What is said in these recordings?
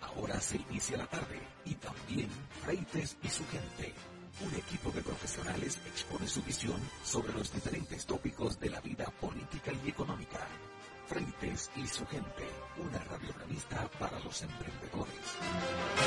Ahora se inicia la tarde y también Freites y su gente. Un equipo de profesionales expone su visión sobre los diferentes tópicos de la vida política y económica. Freites y su gente, una radiogramista para los emprendedores.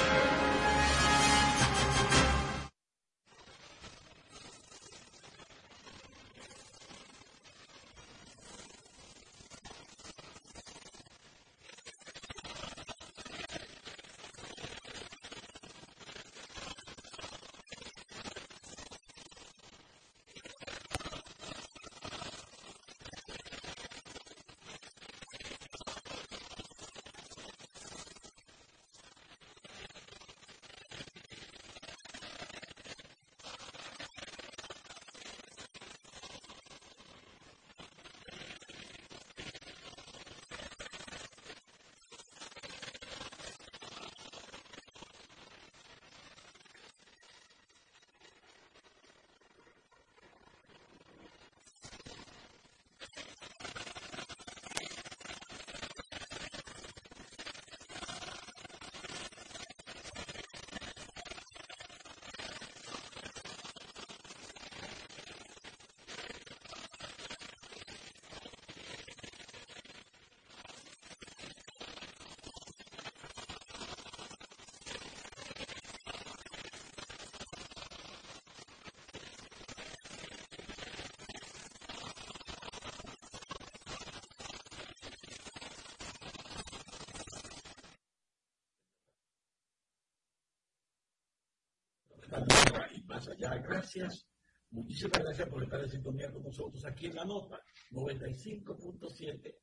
Y más allá. Gracias. Muchísimas gracias por estar en sintonía con nosotros aquí en la nota 95.7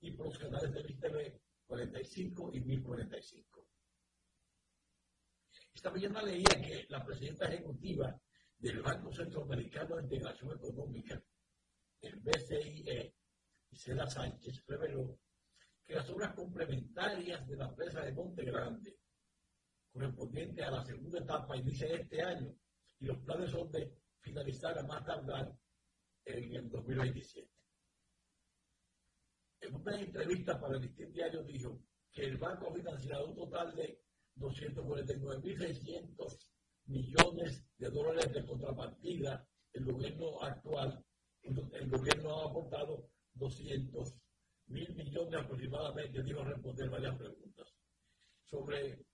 y canales de TV 45 y 1045. Esta mañana leía que la presidenta ejecutiva del Banco Centroamericano de Integración Económica, el BCIE, Isela Sánchez, reveló que las obras complementarias de la presa de Monte Grande correspondiente a la segunda etapa inicia este año y los planes son de finalizar a más tardar en el 2027. En una entrevista para el distinto diario dijo que el banco ha financiado un total de 249.600 millones de dólares de contrapartida. El gobierno actual, el gobierno ha aportado 200 mil millones aproximadamente. Digo responder varias preguntas sobre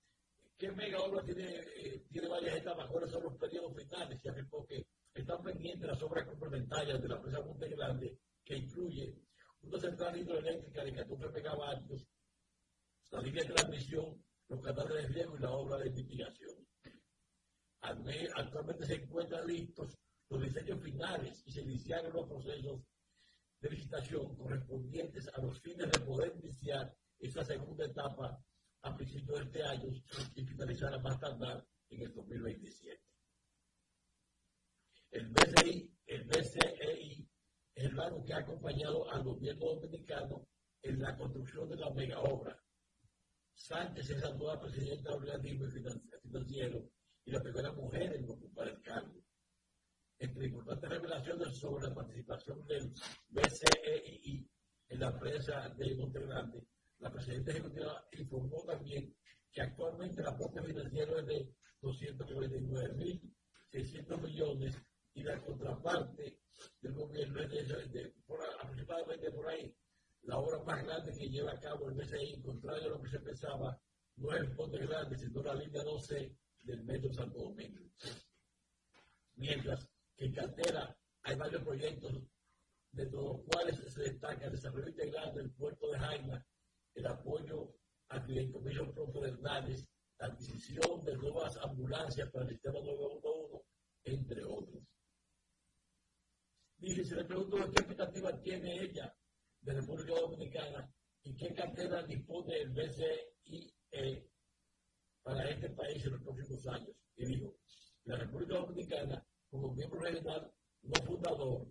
¿Qué mega obra tiene, eh, tiene varias etapas? ¿Cuáles son los periodos finales? Ya que porque están pendientes las obras complementarias de la empresa Monte Grande, que incluye una central hidroeléctrica de 14 megavatios, la línea de transmisión, los canales de riego y la obra de mitigación. Actualmente se encuentran listos los diseños finales y se iniciaron los procesos de licitación correspondientes a los fines de poder iniciar esa segunda etapa a principios de este año y finalizará más tardar en el 2027. El BCI, BCEI es el banco que ha acompañado al gobierno dominicano en la construcción de la mega obra. Sánchez es la nueva presidenta del organismo financiero y la primera mujer en ocupar el cargo. Entre importantes revelaciones sobre la participación del BCEI en la empresa de Montegrande la presidenta ejecutiva informó también que actualmente la aporte financiero es de 249.600 millones y la contraparte del gobierno es de, aproximadamente por ahí. La obra más grande que lleva a cabo el BCI, contrario a lo que se pensaba, no es el Ponte Grande, sino la línea 12 del Metro Santo Domingo. Mientras que en cartera hay varios proyectos, de los cuales se destaca el desarrollo integral del puerto de Jaima el apoyo a Fideicomiso Propio de Hernández, la adquisición de nuevas ambulancias para el sistema 911, entre otros. Dije, se le pregunto qué expectativa tiene ella de República Dominicana y qué cartera dispone el BCIE para este país en los próximos años. Y digo, la República Dominicana, como miembro regional no fundador,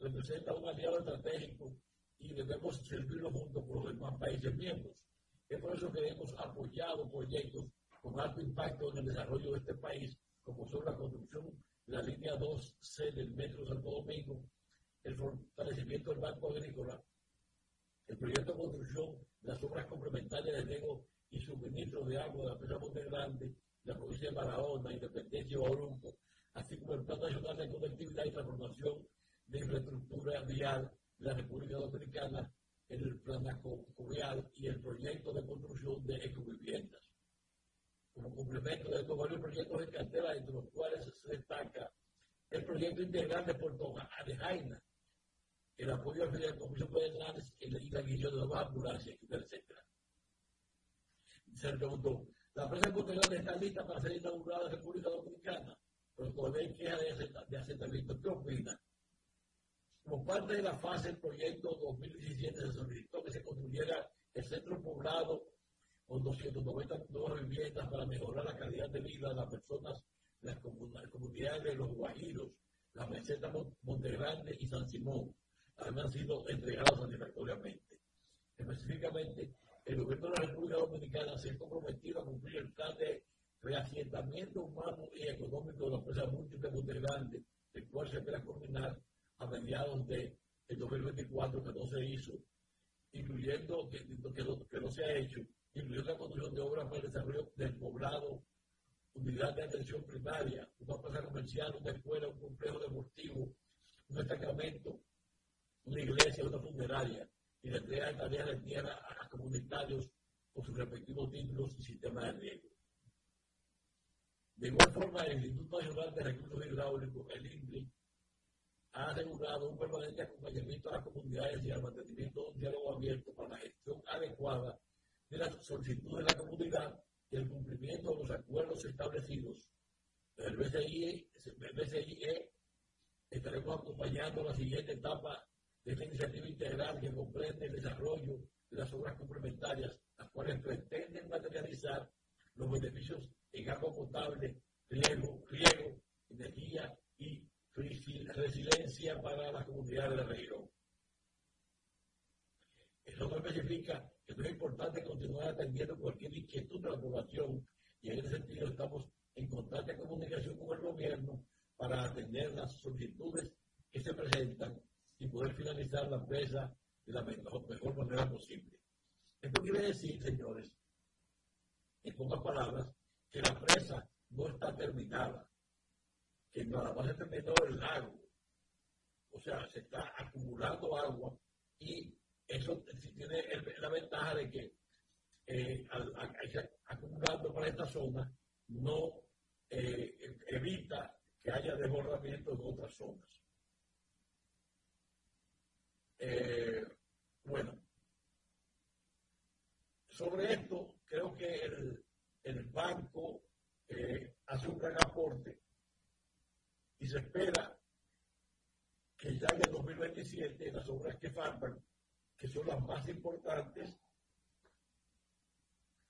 representa un aliado estratégico y debemos servirlo junto con los demás países miembros. Es por eso que hemos apoyado proyectos con alto impacto en el desarrollo de este país, como son la construcción de la línea 2C del Metro Santo Domingo, el fortalecimiento del Banco Agrícola, el proyecto de construcción de las obras complementarias de riego y suministro de agua de la presa Monte Grande, la provincia de Barahona, Independencia y Orumco, así como el Plan Nacional de Conectividad y Transformación de Infraestructura Vial la República Dominicana, el Plan Covial y el proyecto de construcción de ecoviviendas. Como complemento de estos varios proyectos de cartera, entre los cuales se destaca el proyecto integral de Puerto de el apoyo al Fideicomiso Federales y la guion de nuevas ambulancias, etc. Se preguntó, la presa integral está lista para ser inaugurada en República Dominicana, pero hay queja de asentamiento. ¿Qué opina? Como parte de la fase del proyecto 2017 se solicitó que se construyera el centro poblado con 290 nuevas viviendas para mejorar la calidad de vida de las personas las comunidades de los Guajiros, la meseta Montegrande y San Simón. han sido entregados satisfactoriamente. Específicamente, el gobierno de la República Dominicana se ha comprometido a cumplir el plan de reasentamiento humano y económico de la empresa múltiple Montegrande, el cual se espera culminar a mediados de 2024 que no se hizo, incluyendo que, que, no, se ha hecho, incluyendo la construcción de obras para el desarrollo del poblado, unidad de atención primaria, una plaza comercial, una escuela, un complejo deportivo, un destacamento, una iglesia, una funeraria, y la entrega de tareas de tierra a comunitarios con sus respectivos títulos y sistemas de riego. De igual forma, el Instituto Nacional de Recursos Hidráulicos, el INRI, ha asegurado un permanente acompañamiento a las comunidades y al mantenimiento de un diálogo abierto para la gestión adecuada de las solicitudes de la comunidad y el cumplimiento de los acuerdos establecidos. El BCIE, el BCIE estaremos acompañando la siguiente etapa de esta iniciativa integral que comprende el desarrollo de las obras complementarias, las cuales pretenden materializar los beneficios en agua potable, riego, riego energía resiliencia para la comunidad de la región. Eso no especifica que es importante continuar atendiendo cualquier inquietud de la población y en ese sentido estamos en constante comunicación con el gobierno para atender las solicitudes que se presentan y poder finalizar la empresa de la mejor, mejor manera posible. Esto quiere decir, señores, en pocas palabras, que la empresa no está terminada nada más se el lago. O sea, se está acumulando agua y eso tiene la ventaja de que eh, al, acumulando para esta zona no eh, evita que haya desbordamiento en otras zonas. Eh, bueno, sobre esto creo que el, el banco hace un gran aporte y se espera que ya en el 2027 las obras que faltan, que son las más importantes,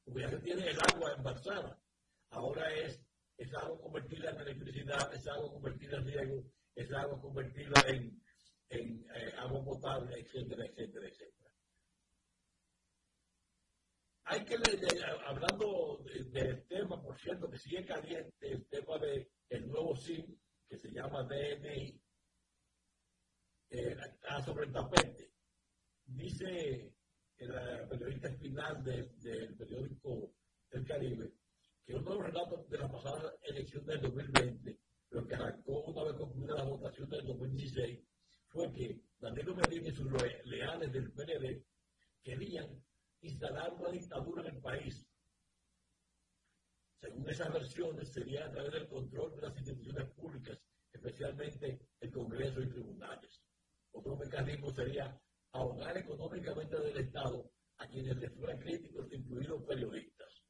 porque ya se tiene el agua embalsada, ahora es, es agua convertida en electricidad, es agua convertida en riego, es agua convertida en, en eh, agua potable, etcétera, etcétera, etcétera. Hay que, hablando del tema, por cierto, que sigue caliente, el tema del el nuevo SIM, que se llama DNI, eh, está sobre el tapete. Dice el periodista final del periódico del Caribe que uno de los relatos de la pasada elección del 2020, pero que arrancó una vez concluida la votación del 2016, fue que Danilo Medina y sus leales del PND querían instalar una dictadura en el país. Según esas versiones, sería a través del control de las instituciones públicas especialmente el Congreso y tribunales. Otro mecanismo sería ahogar económicamente del Estado a quienes les fueran críticos, incluidos periodistas.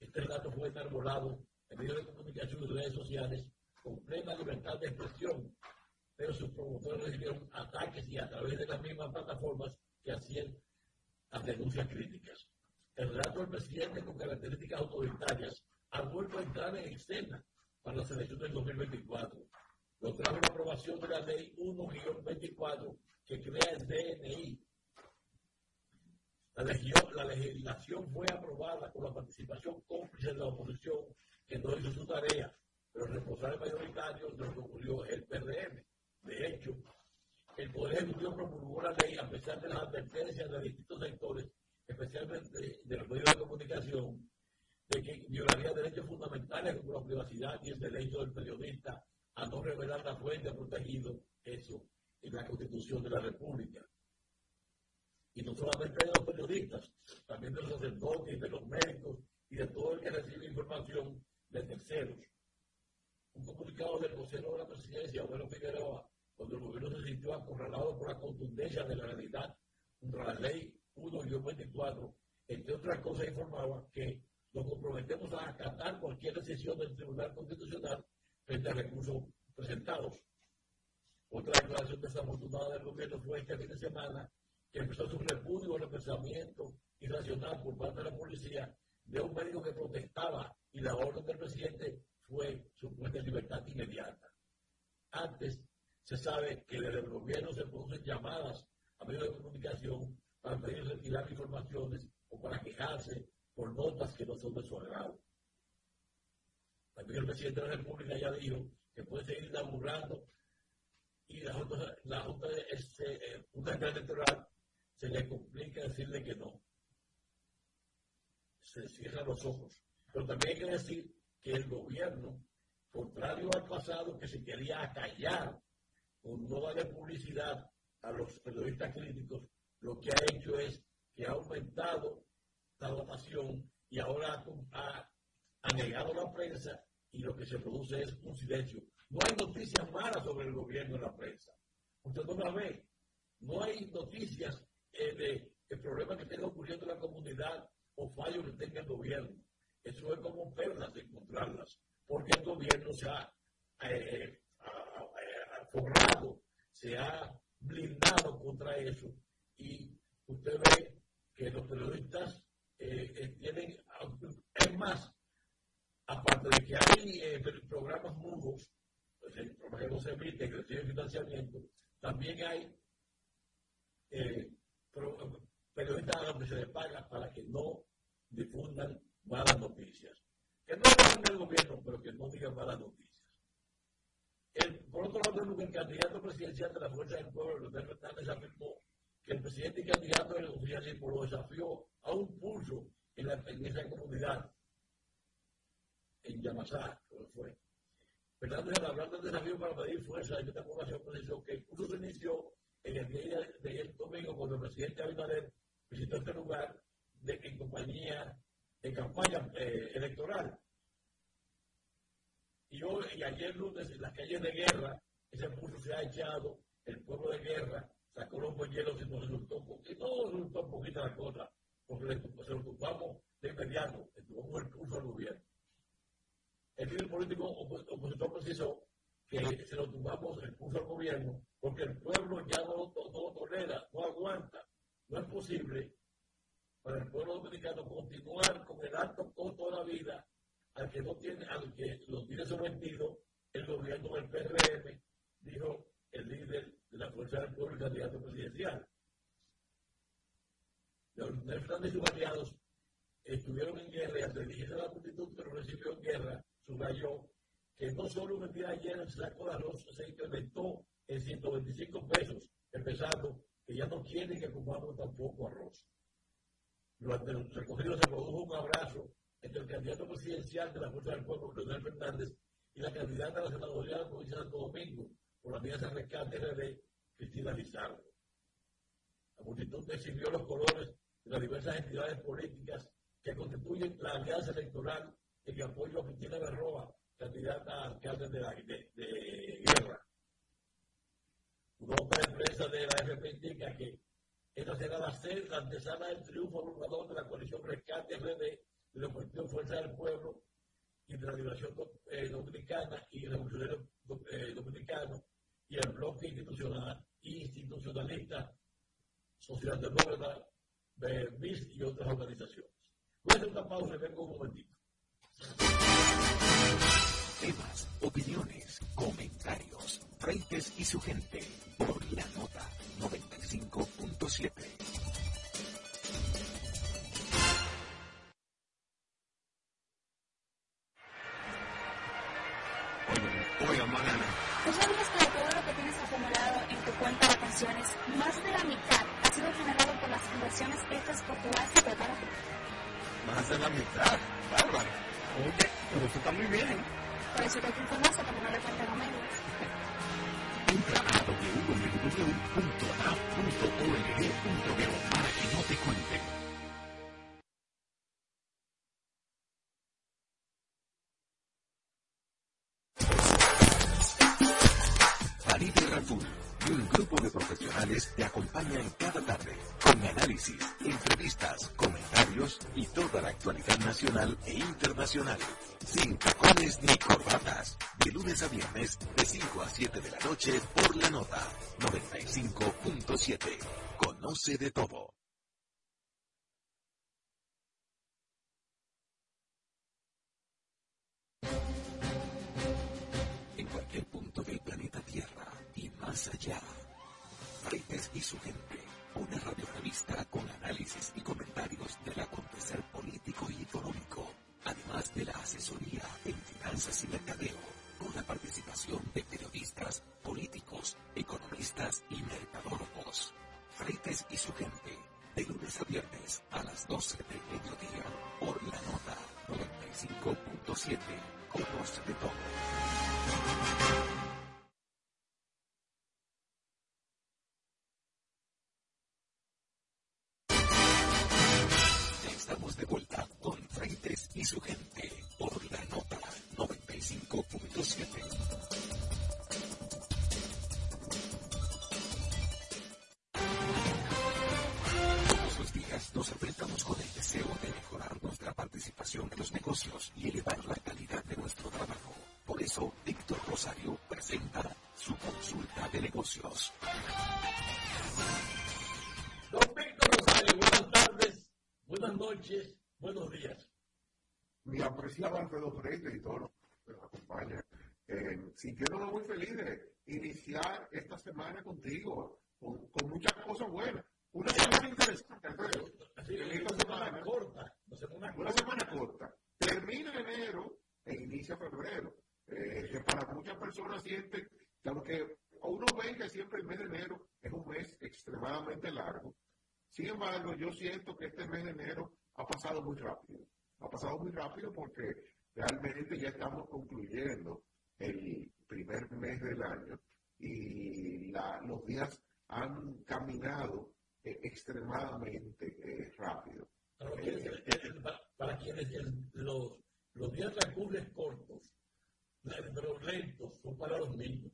Este relato fue enarbolado en medios de comunicación y redes sociales con plena libertad de expresión, pero sus promotores recibieron ataques y a través de las mismas plataformas que hacían las denuncias críticas. El relato del presidente con características autoritarias ha vuelto a entrar en escena para las elecciones del 2024 lo trajo la aprobación de la ley 1-24 que crea el DNI. La, legislación fue aprobada con la participación cómplice de la oposición que no hizo su tarea, pero el responsable mayoritario de lo que ocurrió el PRM. De hecho, el Poder Ejecutivo promulgó la ley a pesar de las advertencias de distintos sectores, especialmente de los medios de comunicación, de que violaría derechos fundamentales como la privacidad y el derecho del periodista a no revelar la fuente protegido, eso, en la Constitución de la República. Y no solamente de los periodistas, también de los sacerdotes, de los médicos y de todo el que recibe información de terceros. Un comunicado del vocero de la presidencia, Bueno Figueroa, cuando el gobierno se sintió acorralado por la contundencia de la realidad contra la ley 1-24, entre otras cosas informaba que nos comprometemos a acatar cualquier decisión del Tribunal Constitucional frente a recursos presentados. Otra declaración desafortunada del gobierno fue este fin de semana que empezó su repudio al pensamiento irracional por parte de la policía de un médico que protestaba y la orden del presidente fue su puesta en libertad inmediata. Antes se sabe que desde el gobierno se producen llamadas a medios de comunicación para pedir retirar informaciones o para quejarse por notas que no son de su agrado. También el presidente de la República ya dijo que puede seguir inaugurando y la Junta, la junta este, eh, electoral se le complica decirle que no. Se cierran los ojos. Pero también hay que decir que el gobierno, contrario al pasado que se quería acallar con no darle publicidad a los periodistas críticos, lo que ha hecho es que ha aumentado la dotación y ahora ha, negado la prensa y lo que se produce es un silencio. No hay noticias malas sobre el gobierno en la prensa. Usted no la ve. No hay noticias eh, de, problemas que estén ocurriendo en la comunidad o fallos que tenga el gobierno. Eso es como perlas de encontrarlas, porque el gobierno se ha eh, forrado, se ha blindado contra eso. Y usted ve que los periodistas eh, eh, tienen, es más, aparte de que hay eh, programas mudos, pues, programas que no se emiten, que reciben financiamiento, también hay periodistas donde se les paga para que no difundan malas noticias. Que no hablan del gobierno, pero que no digan malas noticias. El, por otro lado, el candidato presidencial de la Fuerza del Pueblo, Leonel Fernández, afirmó que el presidente y candidato del oficialismo lo desafió a un pulso en, la, esa comunidad, en Yamasá, como fue. Fernández, hablando del desafío para pedir fuerza de esta población, precisó que el curso se inició en el día de el domingo cuando el presidente Abinader visitó este lugar de, en compañía de campaña eh, electoral. Y, hoy, y ayer lunes en las calles de guerra, ese pulso se ha echado, el pueblo de guerra sacó los polleros y nos resultó un poquito, no resultó un poquito la cosa, porque se lo ocupamos de inmediato, le tomamos el pulso al gobierno. El líder político opositor precisó que se lo tumbamos el pulso al gobierno porque el pueblo ya no, no tolera, no aguanta. No es posible para el pueblo dominicano continuar con el alto costo de la vida al que no tiene, al que lo tiene sometido el gobierno del PRM, dijo el líder de la Fuerza del Pueblo y candidato presidencial. Fernández y sus estuvieron en guerra y al dirigirse a la multitud lo recibió en guerra, subrayó que no solo un día ayer el saco de arroz se incrementó en 125 pesos, empezando que ya no quieren que comamos tampoco arroz. Durante el recogido se produjo un abrazo entre el candidato presidencial de la Fuerza del Pueblo, Leonel Fernández, y la candidata a la senaduría de de Santo Domingo, por la vía de rescate de Cristina Lizardo. La multitud exhibió los colores de las diversas entidades políticas que constituyen la alianza electoral en apoyo a Cristina Berroa, candidata a alcalde de, la, de, guerra. Una nota de de la FP indica que esta será la, la antesala del triunfo abrumador de la coalición Rescate RD de la cuestión Fuerza del Pueblo y de la Liberación eh, Dominicana y Revolucionario eh, Dominicano y el bloque institucional, institucionalista, socialdemócrata, BIS y otras organizaciones. Voy a hacer una pausa y vengo un momentito. Temas, opiniones, comentarios, Freites y su gente por la nota 95.7. 7 de la noche, por la nota 95.7. Conoce de todo. En cualquier punto del planeta Tierra y más allá. Freites y su gente. Una radiorevista con análisis y comentarios del acontecer político y económico, además de la asesoría en finanzas y mercadeo, con la participación de periodistas, políticos, economistas y mercadólogos. Freites y su gente, de lunes a viernes a las 12 del mediodía, por la nota 95.7. Conoce de todo. Apreciado Alfredo Freire y todos los que nos acompañan, eh, sintiéndonos muy feliz de iniciar esta semana contigo, con, con muchas cosas buenas. Una semana interesante, Alfredo. Una esta semana corta, una semana corta. semana corta. Termina enero e inicia febrero. Eh, que para muchas personas sienten que aunque uno ve que siempre el mes de enero es un mes extremadamente largo, sin embargo, yo siento que este mes de enero ha pasado muy rápido. Ha pasado muy rápido porque realmente ya estamos concluyendo el primer mes del año y la- los días han caminado eh, extremadamente eh, rápido. Para quienes, el- para- para quienes el- los, los días transcurren cortos, pero lentos, son para los niños.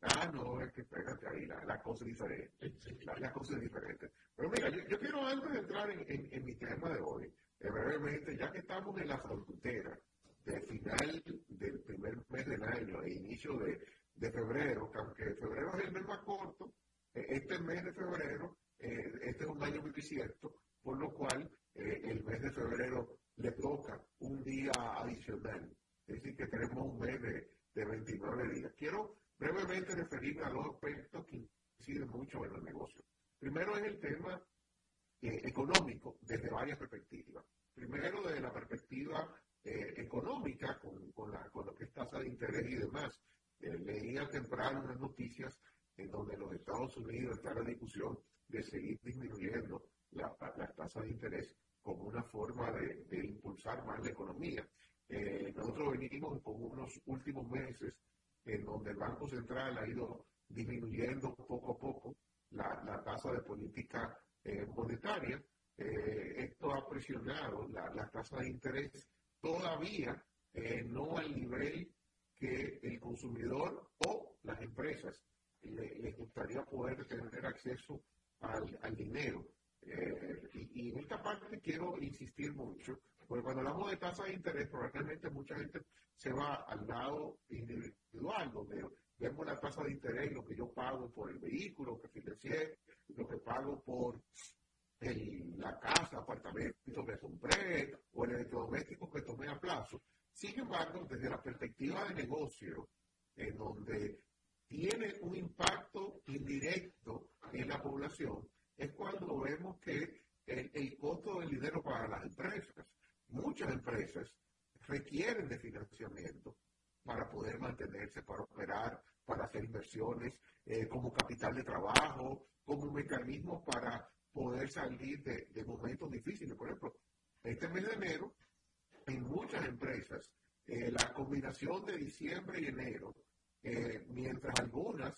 Ah, no, es que espérate ahí, la, la cosa es diferente. Sí, La, la cosa es diferente. Pero mira, yo, yo quiero antes de entrar en, en- en mi tema de hoy, eh, brevemente, ya que estamos en la frontera del final del primer mes del año e inicio de, de febrero, que aunque febrero es el mes más corto, eh, este mes de febrero, eh, este es un año bisiesto, por lo cual eh, el mes de febrero le toca un día adicional. Es decir, que tenemos un mes de, de 29 días. Quiero brevemente referirme a dos aspectos que inciden mucho en el negocio. Primero es el tema eh, económico desde varias perspectivas. Primero desde la perspectiva eh, económica con, con, la, con lo que es tasa de interés y demás. Eh, leía temprano unas noticias en donde los Estados Unidos está la discusión de seguir disminuyendo la- las tasas de interés como una forma de, de impulsar más la economía. Eh, nosotros venimos con unos últimos meses en donde el Banco Central ha ido disminuyendo poco a poco la, la tasa de política eh, monetaria. Eh, esto ha presionado la, la tasa de interés todavía eh, no al nivel que el consumidor o las empresas le- les gustaría poder tener acceso al, dinero. Y, y en esta parte quiero insistir mucho, porque cuando hablamos de tasa de interés, probablemente mucha gente se va al lado individual, donde vemos la tasa de interés, lo que yo pago por el vehículo que financié, lo que pago por la casa, apartamento que compré o el electrodoméstico que tomé a plazo. Sin embargo, desde la perspectiva de negocio, en donde tiene un impacto indirecto en la población, es cuando vemos que el costo del dinero para las empresas, muchas empresas requieren de financiamiento para poder mantenerse, para operar, para hacer inversiones, eh, como capital de trabajo, como un mecanismo para poder salir de, momentos difíciles. Por ejemplo, este mes de enero, en muchas empresas, eh, la combinación de diciembre y enero, eh, mientras algunas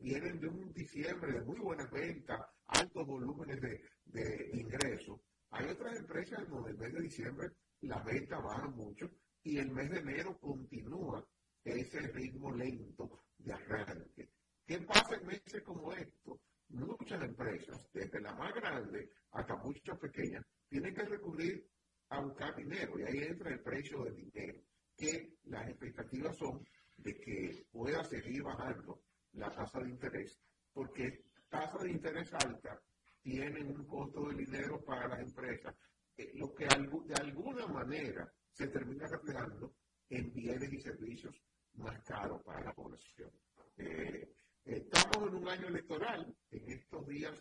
vienen de un diciembre de muy buenas ventas, altos volúmenes de, de ingresos, hay otras empresas donde el mes de diciembre la venta baja mucho y el mes de enero continúa ese ritmo lento de arranque. ¿Qué pasa en meses como estos? Muchas empresas, desde la más grande hasta muchas pequeñas, tienen que recurrir a buscar dinero y ahí entra el precio del dinero, que las expectativas son de que pueda seguir bajando la tasa de interés, porque tasa de interés alta tienen un costo de dinero para las empresas, eh, lo que de alguna manera se termina reflejando en bienes y servicios más caros para la población. Eh, estamos en un año electoral, en estos días,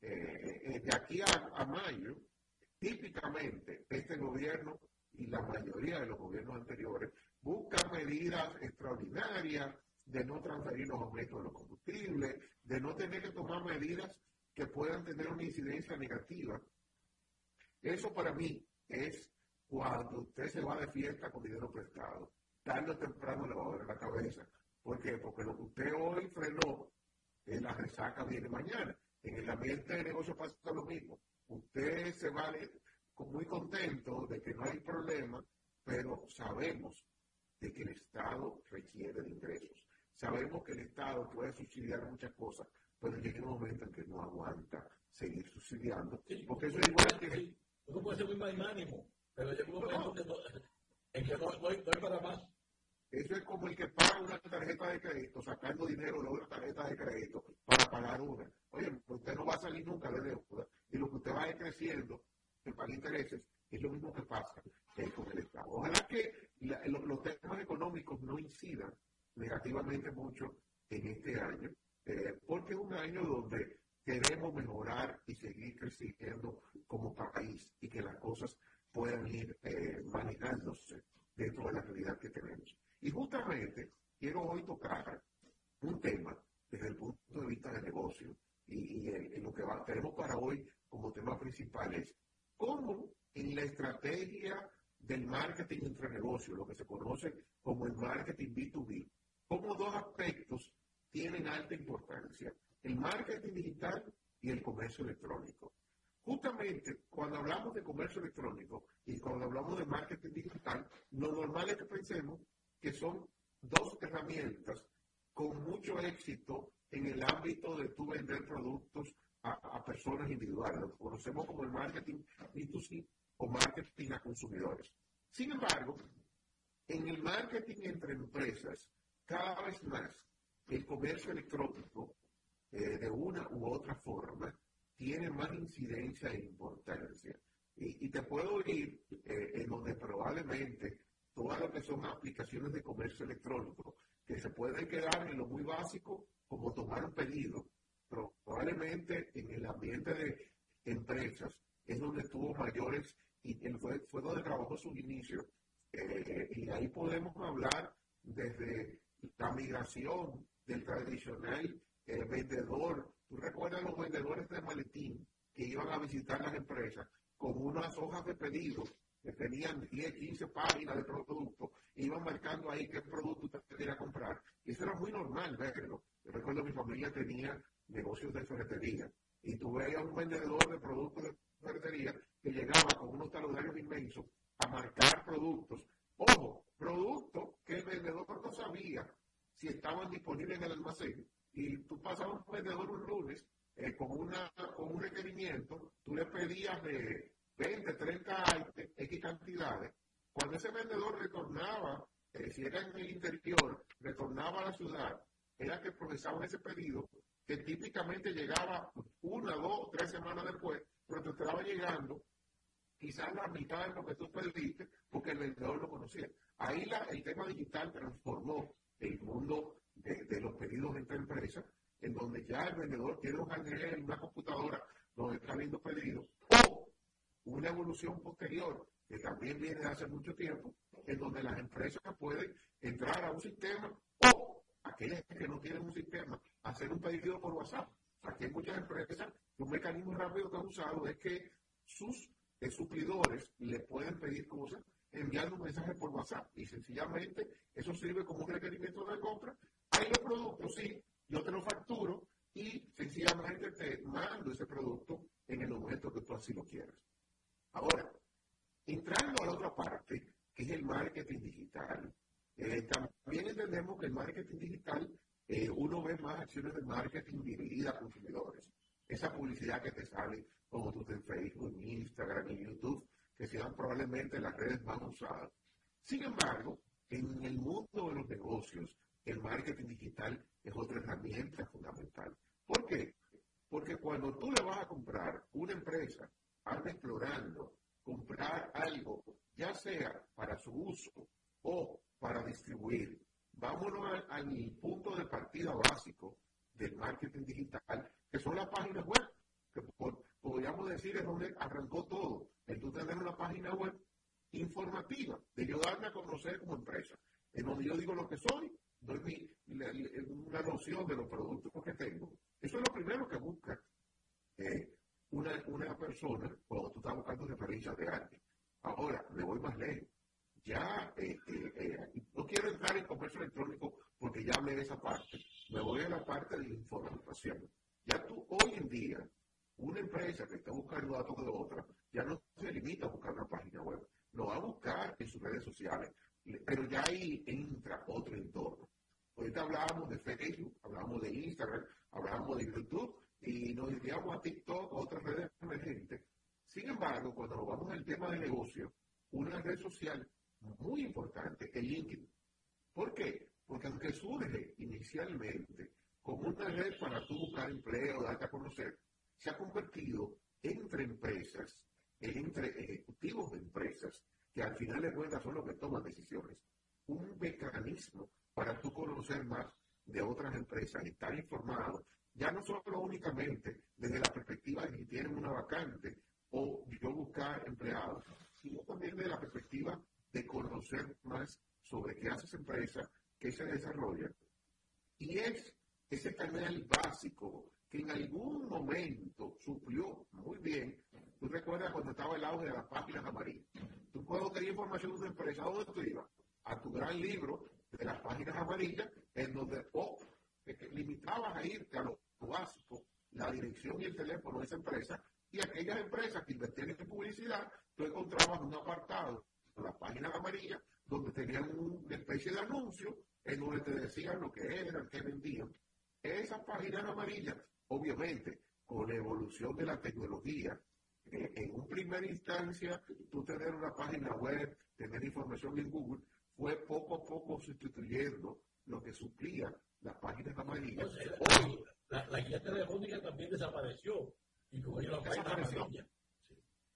eh, de aquí a, mayo, típicamente este gobierno y la mayoría de los gobiernos anteriores buscan medidas extraordinarias de no transferir los aumentos de los combustibles, de no tener que tomar medidas que puedan tener una incidencia negativa. Eso para mí es cuando usted se va de fiesta con dinero prestado. Tarde o temprano le va a doler la cabeza. ¿Por qué? Porque lo que usted hoy frenó, en la resaca viene mañana. En el ambiente de negocio pasa lo mismo. Usted se va muy contento de que no hay problema, pero sabemos de que el Estado requiere de ingresos. Sabemos que el Estado puede subsidiar muchas cosas, pero llega un momento en que no aguanta seguir subsidiando. porque eso es igual que... Eso puede ser muy magnánimo, pero llega un momento que no, en que no, no, hay, para más. Eso es como el que paga una tarjeta de crédito, sacando dinero de otra tarjeta de crédito para pagar una. Oye, usted no va a salir nunca de deuda y lo que usted va creciendo en pagar intereses es lo mismo que pasa con el Estado. Ojalá que los temas económicos no incidan negativamente mucho en este año, eh, porque es un año donde queremos mejorar y seguir creciendo como país y que las cosas puedan ir eh, manejándose dentro de la realidad que tenemos. Y justamente quiero hoy tocar un tema desde el punto de vista del negocio y, lo que tenemos para hoy como tema principal es cómo en la estrategia del marketing entre negocios, lo que se conoce como el marketing B2B, como dos aspectos tienen alta importancia, el marketing digital y el comercio electrónico. Justamente cuando hablamos de comercio electrónico y cuando hablamos de marketing digital, lo normal es que pensemos que son dos herramientas con mucho éxito en el ámbito de tú vender productos a, personas individuales. Lo conocemos como el marketing B2C o marketing a consumidores. Sin embargo, en el marketing entre empresas, cada vez más el comercio electrónico, eh, de una u otra forma, tiene más incidencia e importancia. Y, te puedo ir eh, en donde probablemente todas lo que son aplicaciones de comercio electrónico, que se pueden quedar en lo muy básico, como tomar un pedido, probablemente en el ambiente de empresas es donde tuvo mayores, y fue, fue donde trabajó su inicio. Eh, y ahí podemos hablar desde la migración del tradicional eh, vendedor. ¿Tú recuerdas los vendedores de maletín que iban a visitar las empresas con unas hojas de pedido que tenían 10, 15 páginas de producto, iban marcando ahí qué producto usted quería comprar. Y eso era muy normal verlo. Yo recuerdo que mi familia tenía negocios de ferretería y tú veías un vendedor de productos de ferretería que llegaba con unos talonarios inmensos a marcar productos. Ojo, productos que el vendedor no sabía si estaban disponibles en el almacén y tú pasabas un vendedor un lunes eh, con, una, con un requerimiento, tú le pedías de 20, 30 X cantidades. Cuando ese vendedor retornaba, eh, si era en el interior, retornaba a la ciudad, era que procesaban ese pedido, que típicamente llegaba una, dos, tres semanas después, pero te estaba llegando quizás la mitad de lo que tú pediste, porque el vendedor lo conocía. Ahí la, el tema digital transformó el mundo de, los pedidos entre empresas, en donde ya el vendedor tiene un en una computadora donde está viendo pedidos, o una evolución posterior, que también viene de hace mucho tiempo, en donde las empresas pueden entrar a un sistema o aquellas que no tienen un sistema, hacer un pedido por WhatsApp. Aquí hay muchas empresas, un mecanismo rápido que han usado es que sus eh, suplidores le pueden pedir cosas enviando un mensaje por WhatsApp y sencillamente eso sirve como un requerimiento de compra. Hay los productos, sí, yo te lo facturo y sencillamente te mando ese producto en el momento que tú así lo quieras. Ahora, entrando a la otra parte, que es el marketing digital, eh, también entendemos que el marketing digital, eh, uno ve más acciones de marketing dirigidas a consumidores. Esa publicidad que te sale como tú en Facebook, Instagram, en YouTube, que sean probablemente las redes más usadas. Sin embargo, en el mundo de los negocios, el marketing digital es otra herramienta fundamental. ¿Por qué? Porque cuando tú le vas a comprar una empresa, anda explorando comprar algo, ya sea para su uso o para distribuir. Vámonos al, punto de partida básico del marketing digital, que son las páginas web, podríamos decir es donde arrancó todo. Entonces tener una página web informativa, de yo darme a conocer como empresa, en donde yo digo lo que soy, doy una noción de los productos que tengo. Eso es lo primero que busca eh, una, una persona cuando tú estás buscando referencias de alguien. Ahora, me voy más lejos. Ya, eh, eh, eh, no quiero entrar en comercio electrónico porque ya hablé de esa parte. Me voy a la parte de información. Ya tú, hoy en día, una empresa que está buscando datos de otra, ya no se limita a buscar una página web. Lo va a buscar en sus redes sociales. Pero ya ahí entra otro entorno. Ahorita hablábamos de Facebook, hablábamos de Instagram, hablábamos de YouTube, y nos enviamos a TikTok, a otras redes emergentes. Sin embargo, cuando nos vamos al tema de negocio, una red social muy importante es LinkedIn. ¿Por qué? Porque aunque surge inicialmente como una red para tú buscar empleo, darte a conocer, se ha convertido entre empresas, entre ejecutivos de empresas, que al final de cuentas son los que toman decisiones, un mecanismo para tú conocer más de otras empresas, estar informado ya no solo únicamente desde la perspectiva de que tienen una vacante o yo buscar empleados, sino también desde la perspectiva de conocer más sobre qué hace esa empresa, qué se desarrolla. Y es ese canal básico que en algún momento suplió muy bien. Tú recuerdas cuando estaba el auge de las páginas amarillas. Tú puedes tener información de una empresa, ¿a dónde tú ibas? A tu gran libro de las páginas amarillas, en donde, oh, que limitabas a irte a lo básico, la dirección y el teléfono de esa empresa, y aquellas empresas que invertían en publicidad, tú encontrabas un apartado en la página amarilla donde tenían una especie de anuncio en donde te decían lo que eran, qué vendían. Esas páginas amarillas, obviamente, con la evolución de la tecnología, eh, en un primera instancia, tú tener una página web, tener información en Google, fue poco a poco sustituyendo lo que suplía las páginas amarillas. Hoy, la, la, guía telefónica también desapareció. Y como yo la desapareció.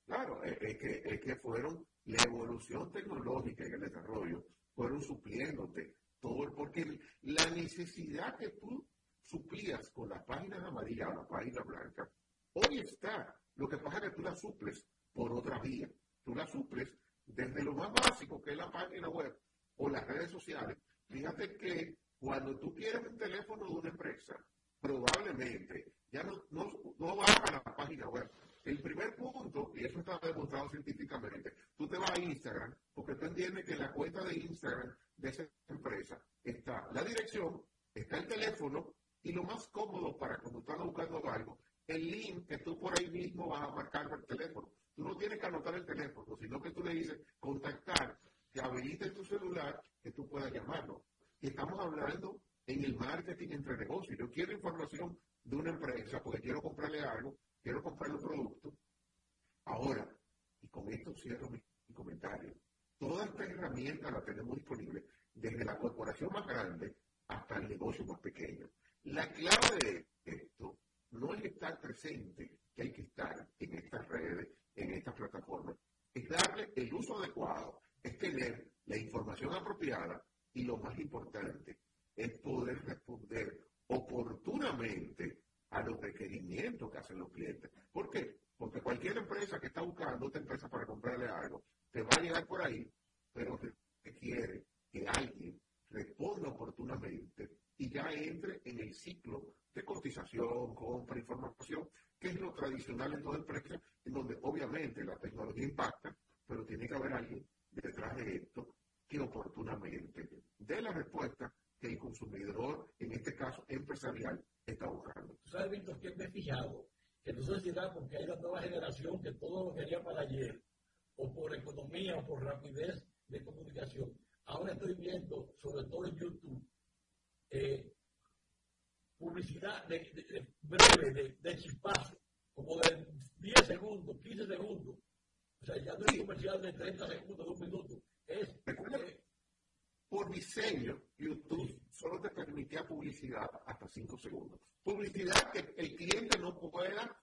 Claro, es, que, es que fueron la evolución tecnológica y el desarrollo, fueron supliéndote todo, porque la necesidad que tú suplías con las páginas amarillas o la página blanca, hoy está. Lo que pasa es que tú la suples por otra vía. Tú la suples desde lo más básico, que es la página web o las redes sociales. Fíjate que cuando tú quieres un teléfono de una empresa, probablemente ya no, no, no vas a la página web. El primer punto, y eso está demostrado científicamente, tú te vas a Instagram, porque tú entiendes que la cuenta de Instagram de esa empresa está la dirección, está el teléfono, y lo más cómodo para cuando estás buscando algo, el link que tú por ahí mismo vas a marcar por el teléfono. Tú no tienes que anotar el teléfono, sino que tú le dices contactar, que habilite tu celular, que tú puedas llamarlo estamos hablando en el marketing entre negocios. Yo quiero información de una empresa porque quiero comprarle algo, quiero comprarle un producto. Ahora, y con esto cierro mi, comentario, toda esta herramienta la tenemos disponible desde la corporación más grande hasta el negocio más pequeño. La clave de no es estar presente, que hay que estar en estas redes, en estas plataformas, es darle el uso adecuado, es tener la información apropiada y lo más importante es poder responder oportunamente a los requerimientos que hacen los clientes. ¿Por qué? Porque cualquier empresa que está buscando otra empresa para comprarle algo, te va a llegar por ahí, pero requiere que alguien responda oportunamente y ya entre en el ciclo de cotización, compra, información, que es lo tradicional en toda empresa, en donde obviamente la tecnología impacta, pero tiene que haber alguien detrás de esto que oportunamente dé la respuesta que el consumidor, en este caso empresarial, está buscando. ¿Sabes, Víctor, que me he fijado? Que sé si da porque hay la nueva generación que todo lo quería para ayer, o por economía, o por rapidez de comunicación. Ahora estoy viendo, sobre todo en YouTube, eh, publicidad de, breve, de, de chispazo, como de 10 segundos, 15 segundos. O sea, ya no es comercial de 30 segundos, de un minuto. Es, eh, por diseño, YouTube solo te permitía publicidad hasta 5 segundos. Publicidad que el cliente no pueda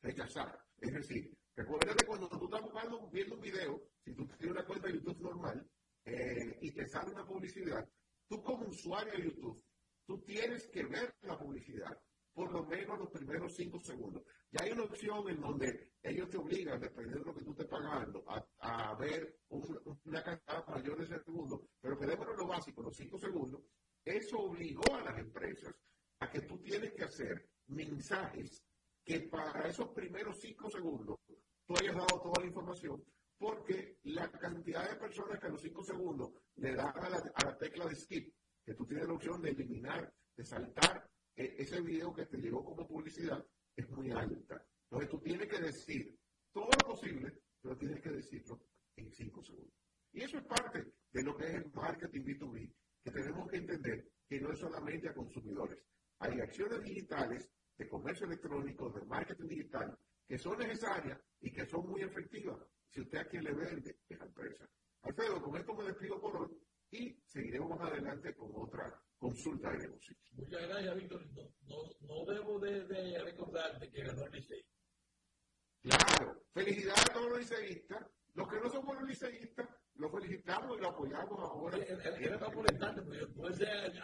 rechazar. Es decir, recuerda que cuando tú estás buscando, viendo un video, si tú tienes una cuenta de YouTube normal eh, y te sale una publicidad, tú como usuario de YouTube, tú tienes que ver la publicidad por lo menos los primeros 5 segundos. Ya hay una opción en donde ellos te obligan, dependiendo de lo que tú estés pagando, a, ver una, cantidad mayor de segundos, pero quedémonos lo básico, los 5 segundos. Eso obligó a las empresas a que tú tienes que hacer mensajes que para esos primeros 5 segundos tú hayas dado toda la información, porque la cantidad de personas que a los 5 segundos le dan a la, a la tecla de skip, que tú tienes la opción de eliminar, de saltar e, ese video que te llegó como publicidad es muy alta. Entonces tú tienes que decir todo lo posible, pero tienes que decirlo en cinco segundos. Y eso es parte de lo que es el marketing B2B, que tenemos que entender que no es solamente a consumidores. Hay acciones digitales de comercio electrónico, de marketing digital, que son necesarias y que son muy efectivas si usted a quien le vende es la empresa. Alfredo, con esto me despido por hoy y seguiremos más adelante con otra consulta de negocio. Muchas gracias, Víctor. No, no, debo de, de, recordarte que ganó el Licey. Claro, felicidades a todos los liceístas. Los que no somos los liceístas, los felicitamos y los apoyamos ahora. Él está molestando, pero puede ser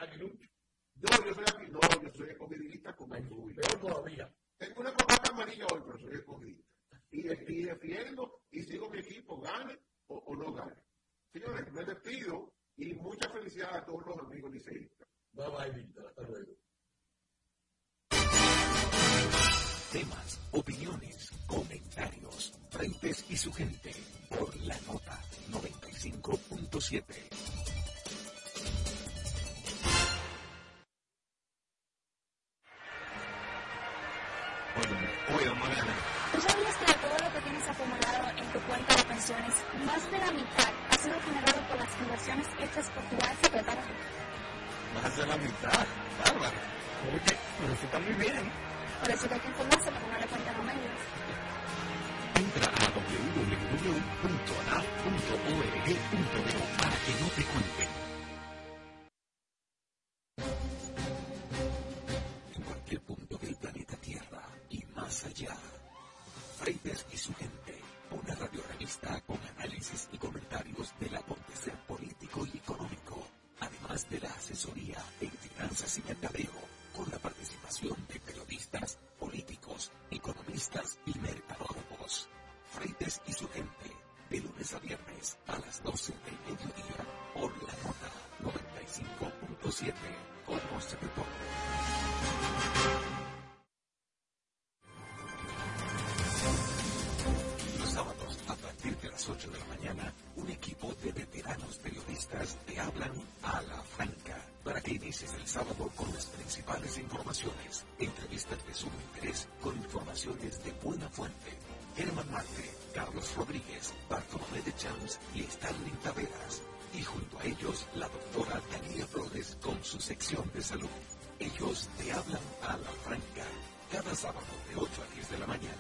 para que inicies el sábado con las principales informaciones, entrevistas de sumo interés con informaciones de buena fuente. Germán Marte, Carlos Rodríguez, Bartolomé de Champs y Stanley Taveras. Y junto a ellos, la doctora Daniela Flores con su sección de salud. Ellos te hablan a la franca. Cada sábado de 8 a 10 de la mañana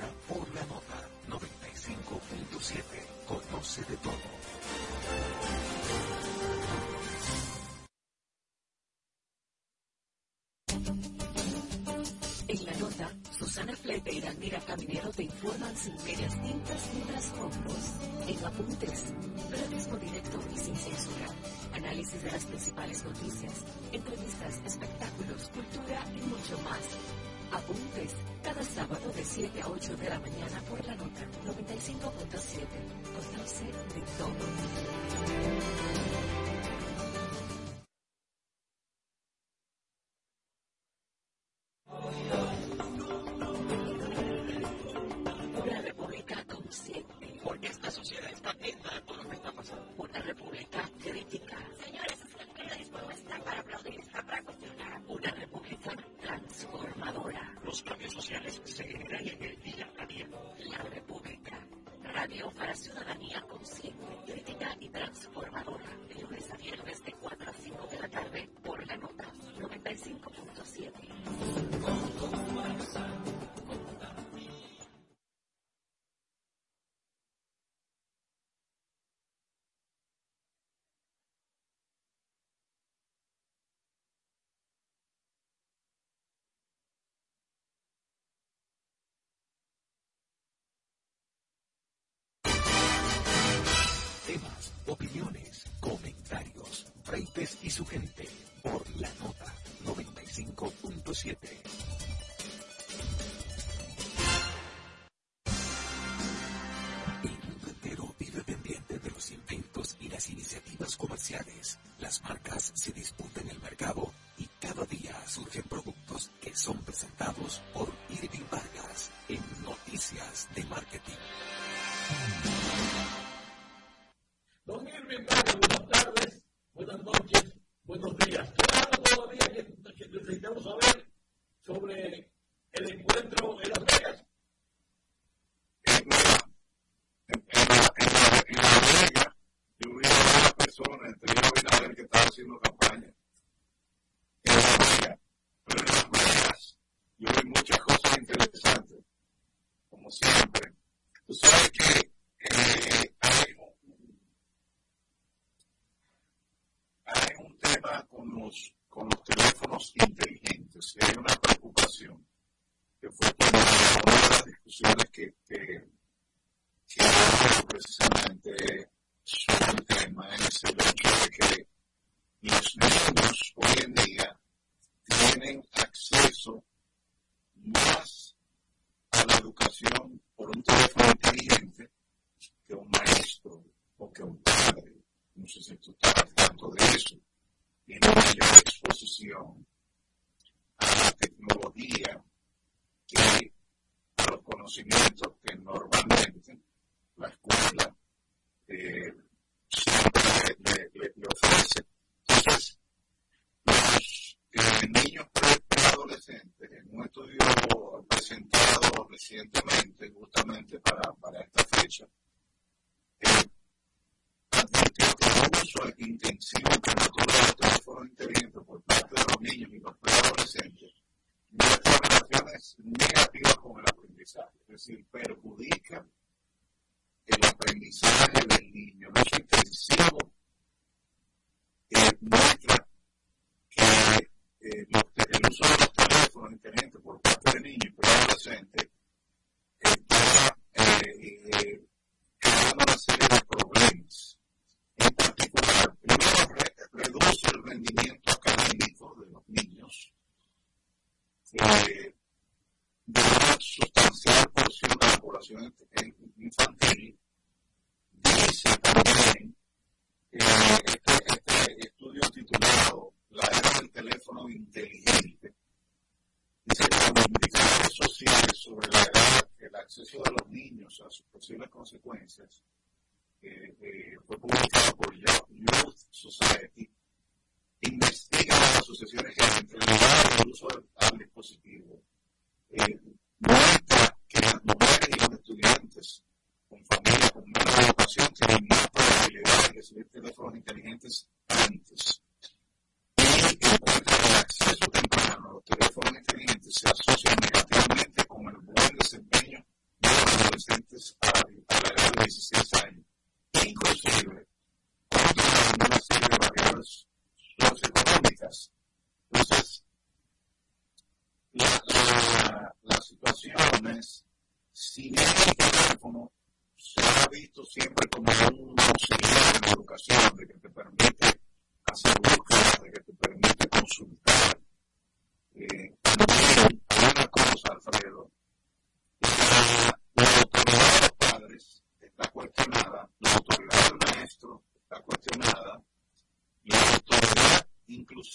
Opiniones, comentarios, Freites y su gente por la nota 95.7. El mundo entero vive pendiente de los inventos y las iniciativas comerciales. Las marcas se disputan el mercado y cada día surgen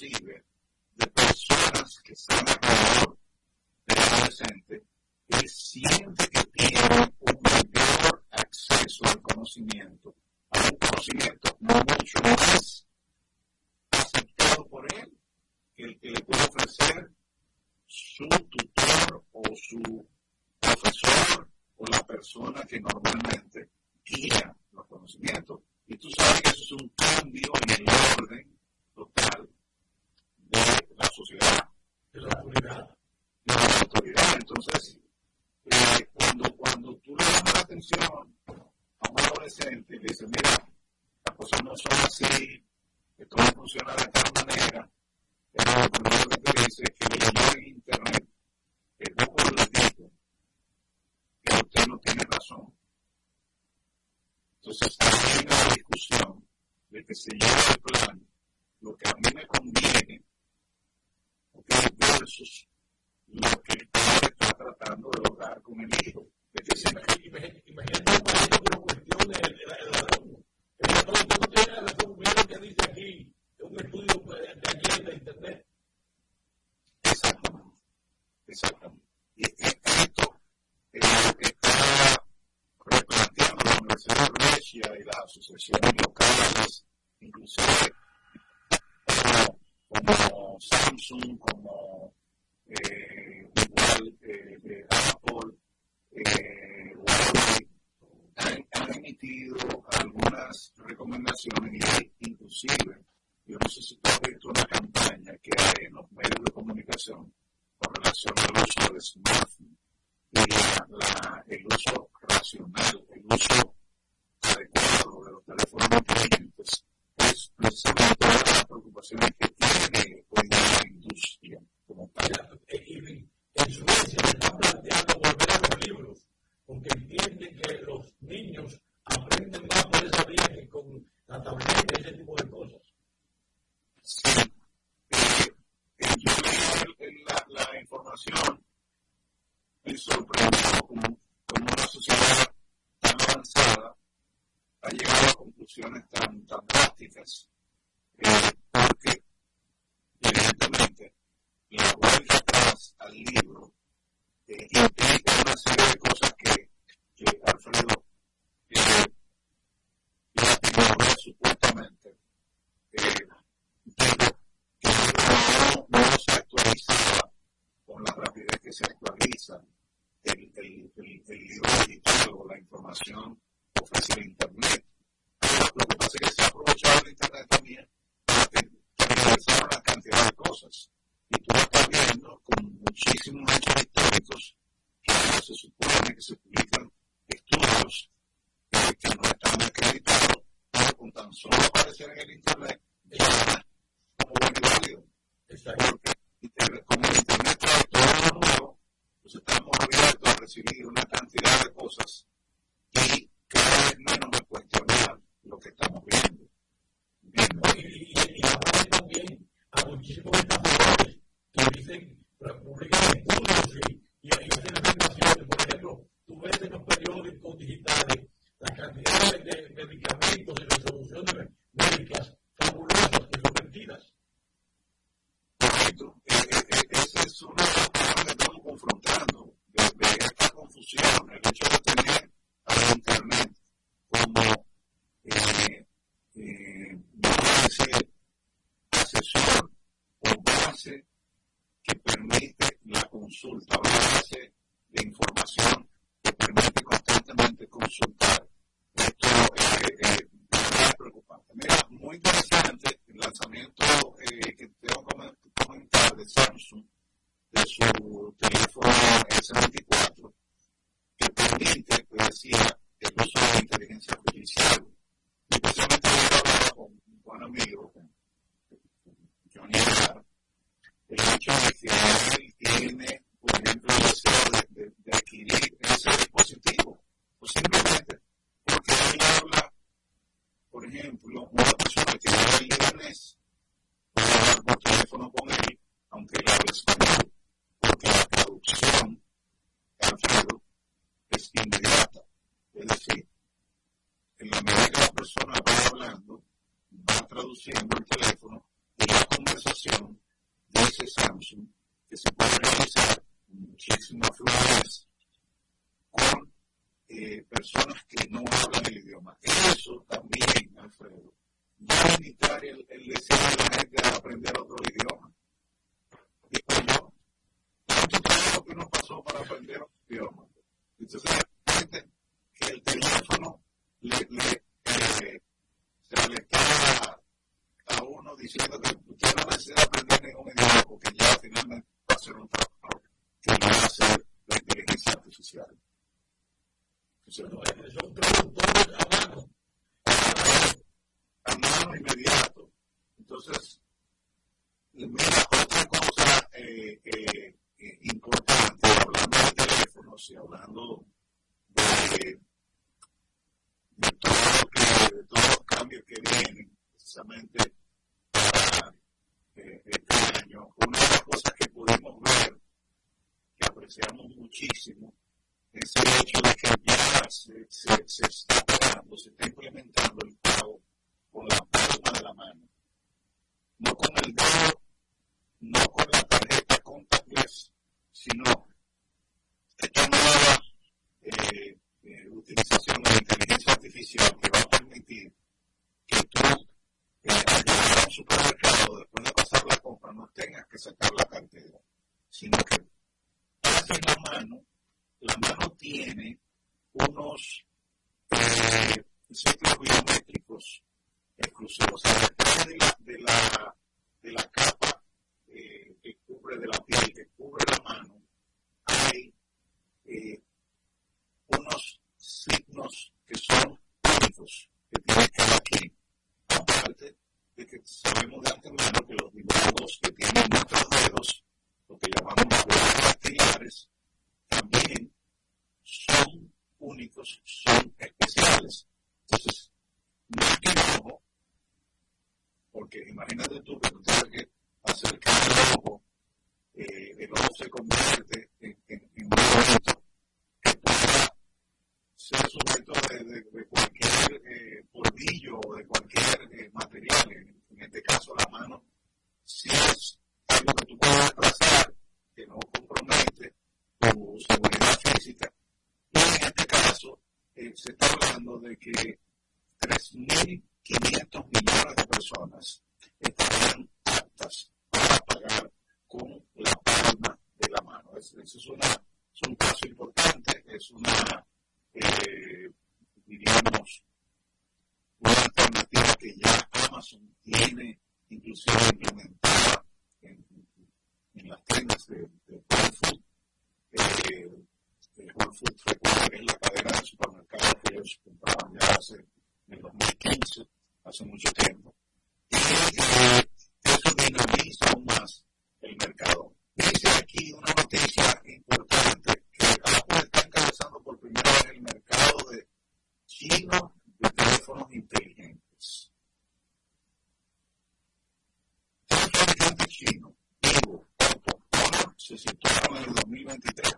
inclusive de personas que están alrededor del adolescente, él siente que tiene un mayor acceso al conocimiento, a un conocimiento mucho más aceptado por él que el que le puede ofrecer su tutor o su profesor o la persona que normalmente guía los conocimientos. Y tú sabes que eso es un cambio en el orden total la sociedad. De la autoridad. De la autoridad. Entonces, eh, cuando, cuando tú le llamas la atención a un adolescente y le dices, mira, las cosas no son así, esto no funciona de tal manera, lo primero que te dice es que leyó en internet, que Google le dijo que usted no tiene razón. Entonces, hay una discusión de que se lleva el plan, lo que a mí me conviene, versus lo que está tratando de lograr con el hijo. Imagínate un que no cuestione el, el, el, el, no tiene razón, mira que dice aquí, un estudio de aquí de internet. Exactamente. Exactamente. Y esto es lo que está replanteando la Universidad de Brescia y las asociaciones locales, inclusive como, Samsung, como eh, igual eh, de Apple, eh, Huawei, han, emitido algunas recomendaciones y inclusive, yo no sé si tú has visto una campaña que hay en los medios de comunicación con relación al uso del smartphone y la, la, el uso racional, el uso adecuado de los teléfonos inteligentes es una de las preocupaciones que tiene día la industria como tal. En Suecia se están planteando volver a los libros, porque entienden que los niños aprenden más por esa vía que con la tableta y ese tipo de cosas. Sí. Eh, yo leí la, la información me sorprendió como, como una sociedad tan avanzada ha llegado a conclusiones tan, tan drásticas, eh, porque evidentemente la vuelta al libro eh, implica una serie de cosas que, que Alfredo eh, supuestamente, eh, que no, se actualizaba con la rapidez que se actualiza el, el, el, el libro digital o la información ofrece el Internet. Lo que pasa es que se ha aprovechado el Internet también para tergiversar una cantidad de cosas. Y eh, abiertos a de de cuestionar lo que estamos viendo. viendo. Y, y, aparece también a muchísimos estafadores que dicen, publican estudios y, y, y hacen afirmaciones. Por ejemplo, tú ves en los periódicos digitales la cantidad de, de medicamentos y resoluciones médicas fabulosas que son mentiras. Correcto. Eh, eh, esa es una de las cosas que estamos confrontando, de, de esta confusión, el hecho de tener a Internet como eh, eh, base asesor o base que permite la consulta, base de información que permite constantemente consultar. Esto eh, eh, es preocupante. Mira, muy interesante el lanzamiento eh, que tengo que comentar de Samsung, de su teléfono S24, que permite, que decía, el uso de inteligencia artificial. Y especialmente yo hablaba con un buen amigo, Johnny Aguilar, el hecho de que él tiene, por ejemplo, el deseo de, de, de adquirir ese dispositivo, o simplemente porque él habla, por ejemplo, una persona que habla el libanés, puede hablar por teléfono con él, aunque él hable español, porque la traducción, Alfredo, es inmediata. Es decir, en la medida que la persona va hablando, va traduciendo el teléfono y la conversación de ese Samsung que se puede realizar con muchísima fluidez con personas que no hablan el idioma. Eso también, Alfredo, va a limitar el, el deseo de la gente de aprender otro idioma. Digo yo, ¿cuánto trabajo que nos pasó para aprender otro idioma? Entonces, gente que el teléfono le, le, eh, se le está a uno diciendo que usted no necesita aprender ningún idioma porque ya finalmente va a ser un trabajo que va a hacer la inteligencia artificial. Son traductores a mano. A mano inmediato. Entonces, mira, otra cosa eh, eh, importante, hablando de teléfonos y hablando de, de, todo que, de todos los cambios que vienen, precisamente para eh, este año, una de las cosas que pudimos ver, que apreciamos muchísimo, es el hecho de que ya se, está pagando, se está implementando el pago con la palma de la mano. No con el dedo, no con la tarjeta contactless, sino esta nueva eh, eh, utilización de la inteligencia artificial que va a permitir que tú, eh, al llegar a un supermercado, después de pasar la compra, no tengas que sacar la cartera, sino que pases la mano la mano tiene unos eh, ciclos biométricos exclusivos. A través de la, de la, de la capa eh, que cubre de la piel, que cubre la mano, hay eh, unos signos que son únicos que tiene cada quien. Aparte de que sabemos de antemano que los dibujos que tienen nuestros dedos, lo que llamamos las también son únicos, son especiales. Entonces, no es que el ojo, porque imagínate tú que tú tienes que acercar el ojo, eh, el ojo se convierte en, un objeto que pueda ser sujeto de cualquier eh, polvillo o de cualquier eh, material, en, en, este caso la mano, si es algo que tú puedes desplazar, que no compromete, tu seguridad física. Y en este caso, eh, se está hablando de que 3.500 millones de personas estarían aptas para pagar con la palma de la mano. Eso es, una, es un caso importante, es una, eh, diríamos, una alternativa que ya Amazon tiene inclusive implementada en, las tiendas de, de Food eh, Whole Foods recuerda que la cadena de supermercados que ellos compraban ya hace, en el 2015, hace mucho tiempo. Y eh, eso dinamiza aún más el mercado. Dice aquí una noticia importante que Apple está encabezando por primera vez el mercado de chino de teléfonos inteligentes. 150 en el 2023.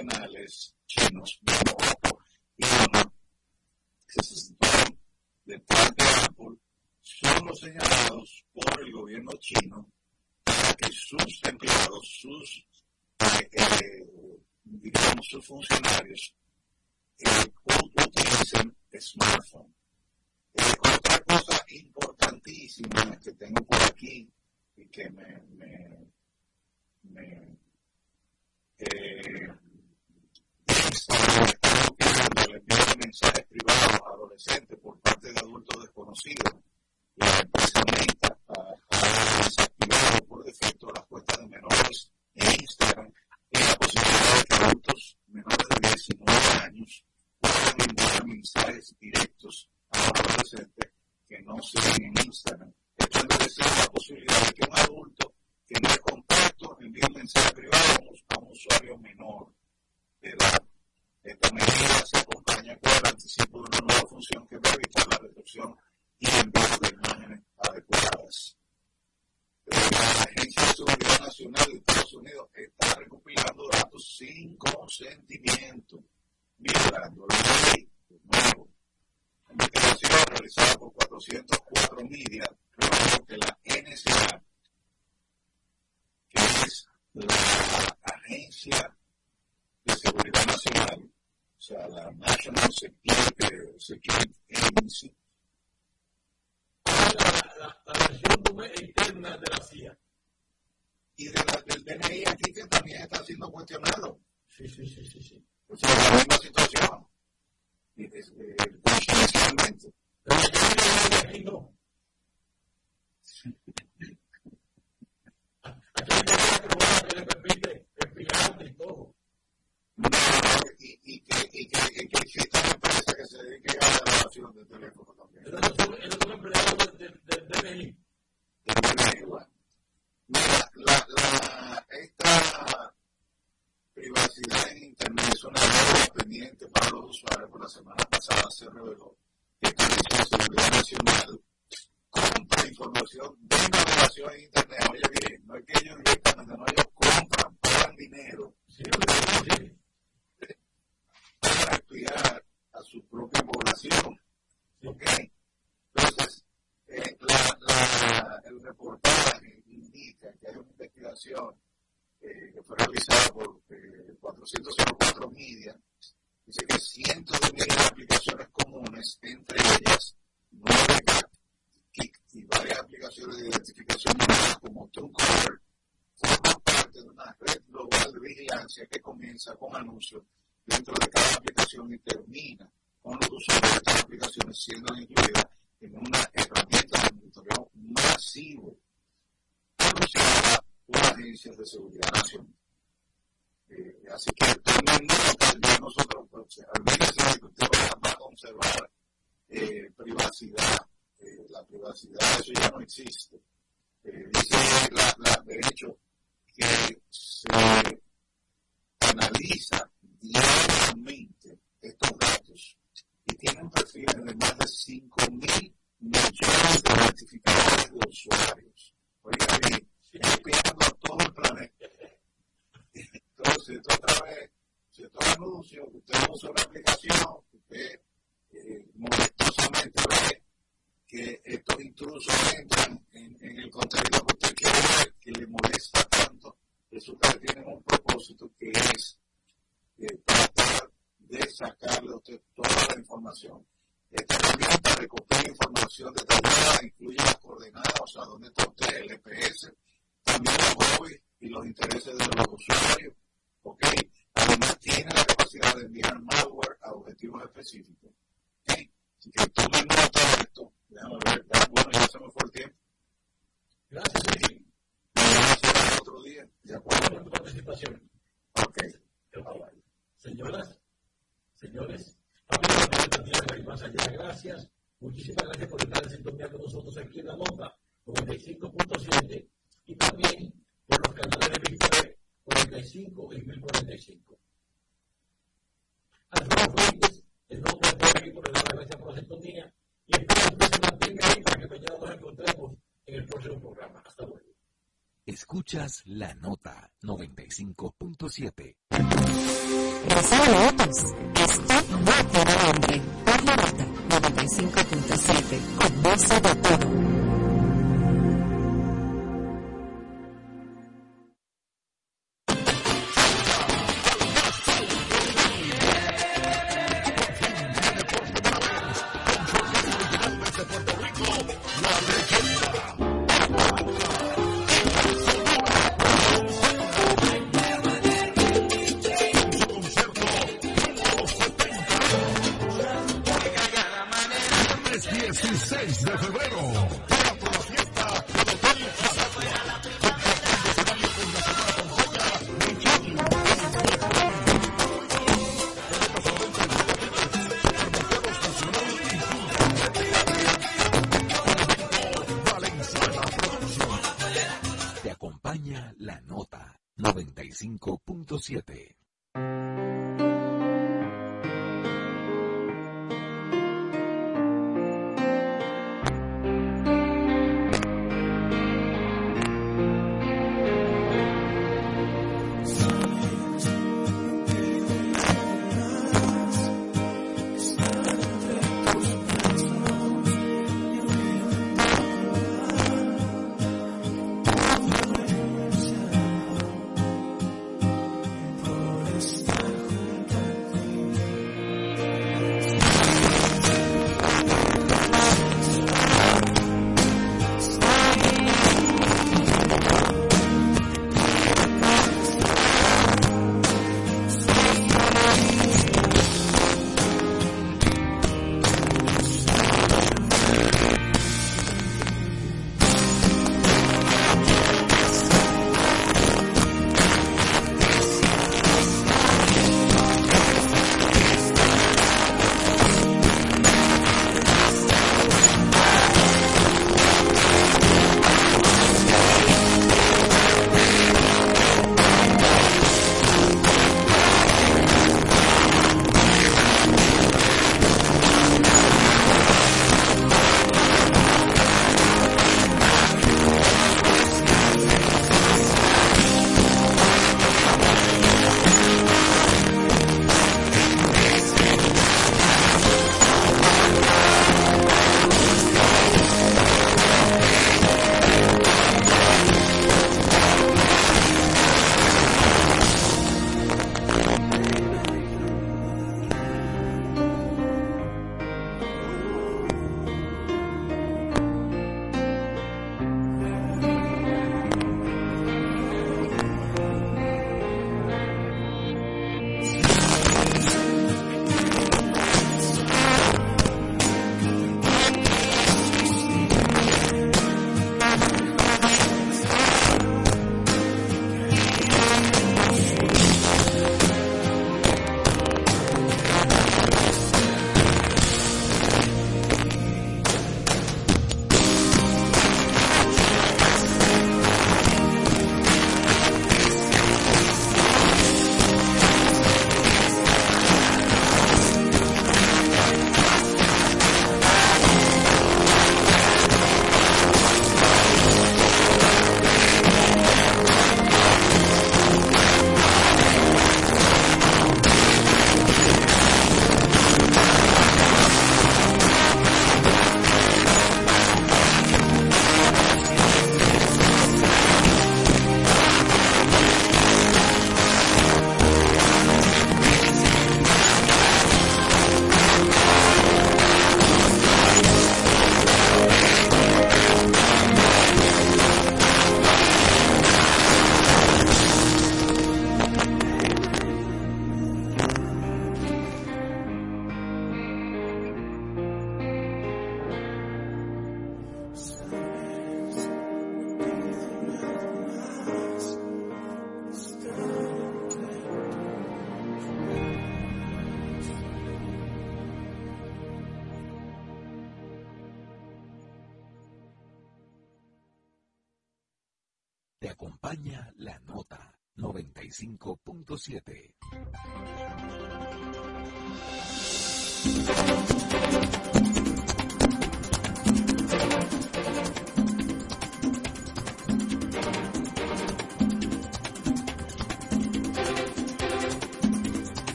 Fabricantes nacionales chinos, y Honor, que se detrás de Apple, son los señalados por el gobierno chino para que sus empleados, sus, eh, eh, digamos, sus funcionarios, eh, utilicen smartphone. otra cosa importantísima que tengo por aquí y que me, me, me envío mensajes privados a adolescentes por parte de adultos desconocidos. La empresa Meta ha desactivado por defecto las cuentas de menores en Instagram y la posibilidad de que adultos menores de 19 años puedan enviar mensajes directos a los adolescentes que no siguen en Instagram. Esto entonces la posibilidad de que un adulto que no es contacto envíe un mensaje privado a un usuario menor de edad. Esta medida se acompaña con el anticipo de una nueva función que va a evitar la reducción y envío de imágenes adecuadas. La Agencia de Seguridad Nacional de Estados Unidos está recopilando datos sin consentimiento, violando la ley de nuevo. La investigación realizada por 404 media reveló que la NSA, que es la agencia de seguridad nacional, o sea, la National Security, Security Agency, la, la, interna de la CIA. Y de la, del DNI aquí que también está siendo cuestionado. Sí, sí, sí, sí. sí. O sea, la misma situación. Y, eh, coincidencialmente. Pero aquí no. Aquí hay una que le permite espiarte y todo. No, y, y, que, y, que, y que existe una empresa que se dedique a la grabación de teléfono también. Esos son, esos son empleados del de, de, DNI. Mira, la, la, esta privacidad en Internet es una deuda pendiente para los usuarios. Por la semana pasada se reveló que el Servicio de Seguridad Nacional compra información de navegación en Internet. Oye, bien, no es que ellos directamente, no, ellos compran, pagan dinero. Sí, sí. Para estudiar a su propia población. ¿Ok? Entonces, eh, la, la, el reportaje indica que hay una investigación eh, que fue realizada por eh, 404 Media. Dice que cientos de miles de aplicaciones comunes, entre ellas 9 Kik y varias aplicaciones de identificación como TrueColor, forman parte de una red global de vigilancia que comienza con anuncios dentro de cada aplicación y termina con los usuarios de estas aplicaciones siendo incluidas en una herramienta de monitoreo masivo anunciada por agencias de seguridad nacional. Eh, así que tomen nota de nosotros, pues, olvídense de que usted va a conservar eh, privacidad. Eh, la privacidad, eso ya no existe. Eh, dice la, la, de hecho que se analiza diariamente estos datos y tienen perfiles de más de 5 mil millones de identificadores de usuarios. Oiga bien, espiando a todo el planeta. Entonces, otra vez, si estos anuncios, usted usa una aplicación, usted eh, molestosamente ve que estos intrusos entran en, en, el contenido que usted quiere ver, que le molesta tanto, resulta que tienen un propósito que es eh, tratar de sacarle a usted toda la información. Esta herramienta recopila información detallada, incluye las coordenadas, o sea, dónde está usted, el EPS, también los hobbies y los intereses de los usuarios. ¿Ok? Además, tiene la capacidad de enviar malware a objetivos específicos. ¿Ok? Así que tomen nota de esto. Déjame ver. Ya, bueno, ya se me fue el tiempo. Gracias, sí. Gracias otro día. De acuerdo con tu participación. Ok. Señoras, señores, amigos gracias, muchísimas gracias por estar en sintonía con nosotros aquí en la nota 95.7 y también por los canales de Victoria 45 y 1045. Alfredo Fuentes, el nombre de le doy las gracias por la sintonía y espero que se mantenga ahí para que mañana nos encontremos en el próximo programa. Hasta luego. Escuchas la nota 95.7. Recibe otros. Esto no. Por la nota 95.7. Conoce de todo.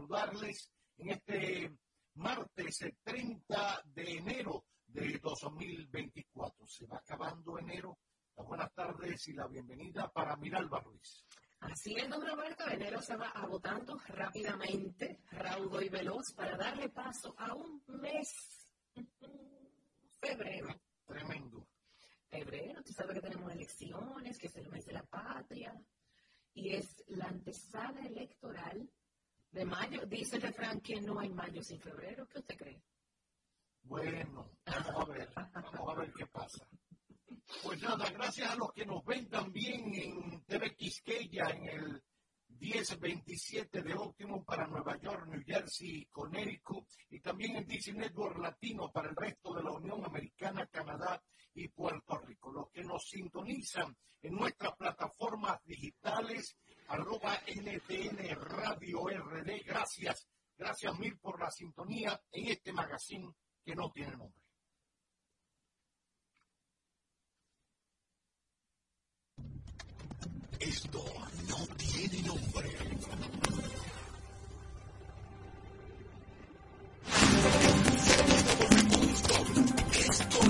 Saludarles en este martes 30 de enero de 2024. Se va acabando enero. Las buenas tardes y la bienvenida para Miralba Ruiz. Así es, don Roberto, enero se va agotando rápidamente, raudo y veloz, para darle paso a un mes, febrero. Tremendo. Febrero, tú sabes que tenemos elecciones, que es el mes de la patria, y es la antesala electoral de mayo. Dice el refrán que no hay mayo sin febrero. ¿Qué usted cree? Bueno, vamos a ver, vamos a ver qué pasa. Pues nada, gracias a los que nos ven también en TV Quisqueya, en el 1027 de Optimum para Nueva York, New Jersey, Connecticut, y también en DC Network Latino para el resto de la Unión Americana, Canadá y Puerto Rico. Los que nos sintonizan en nuestras plataformas digitales, arroba NTN Radio RD, gracias, gracias mil por la sintonía en este magazine que no tiene nombre. Esto no tiene nombre. Esto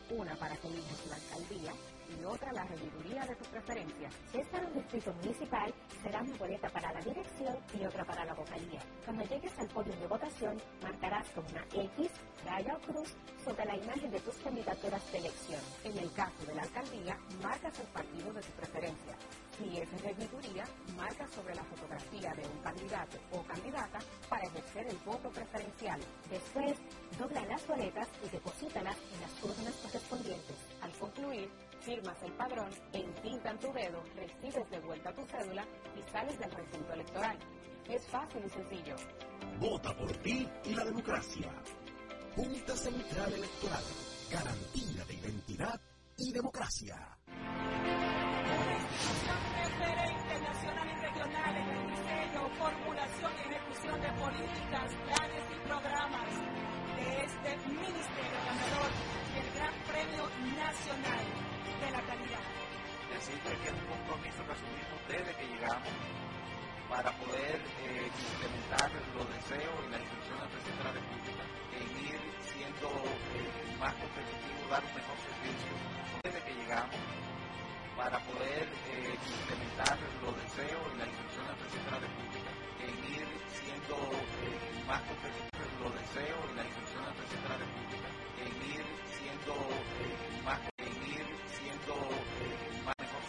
una para que elijas la alcaldía y otra la regiduría de tu preferencia. Si es para un distrito municipal, será una boleta para la dirección y otra para la vocalía. Cuando llegues al podio de votación, marcarás con una X, raya o cruz sobre la imagen de tus candidaturas de elección. En el caso de la alcaldía, marcas el partido de tu preferencia. Si es regiduría, marca sobre la fotografía de un candidato o candidata para ejercer el voto preferencial. Después, dobla las boletas y deposítalas en las urnas correspondientes. Al concluir, firmas el padrón, entintan tu dedo, recibes de vuelta tu cédula y sales del recinto electoral. Es fácil y sencillo. Vota por ti y la democracia. Junta Central Electoral. Garantía de identidad y democracia. referente nacional y regional en el diseño, formulación y ejecución de políticas, planes y programas de este ministerio ganador del Gran Premio Nacional de la Calidad. Decirle que es un compromiso que asumimos desde que llegamos para poder eh, implementar los deseos y las instrucciones del presidente de la República en ir siendo eh, más competitivo, dar un mejor servicio desde que llegamos para poder eh, implementar los deseos y las instrucciones del presidente de la República en ir siendo más competitivos los deseos y las instrucciones del presidente de la República en ir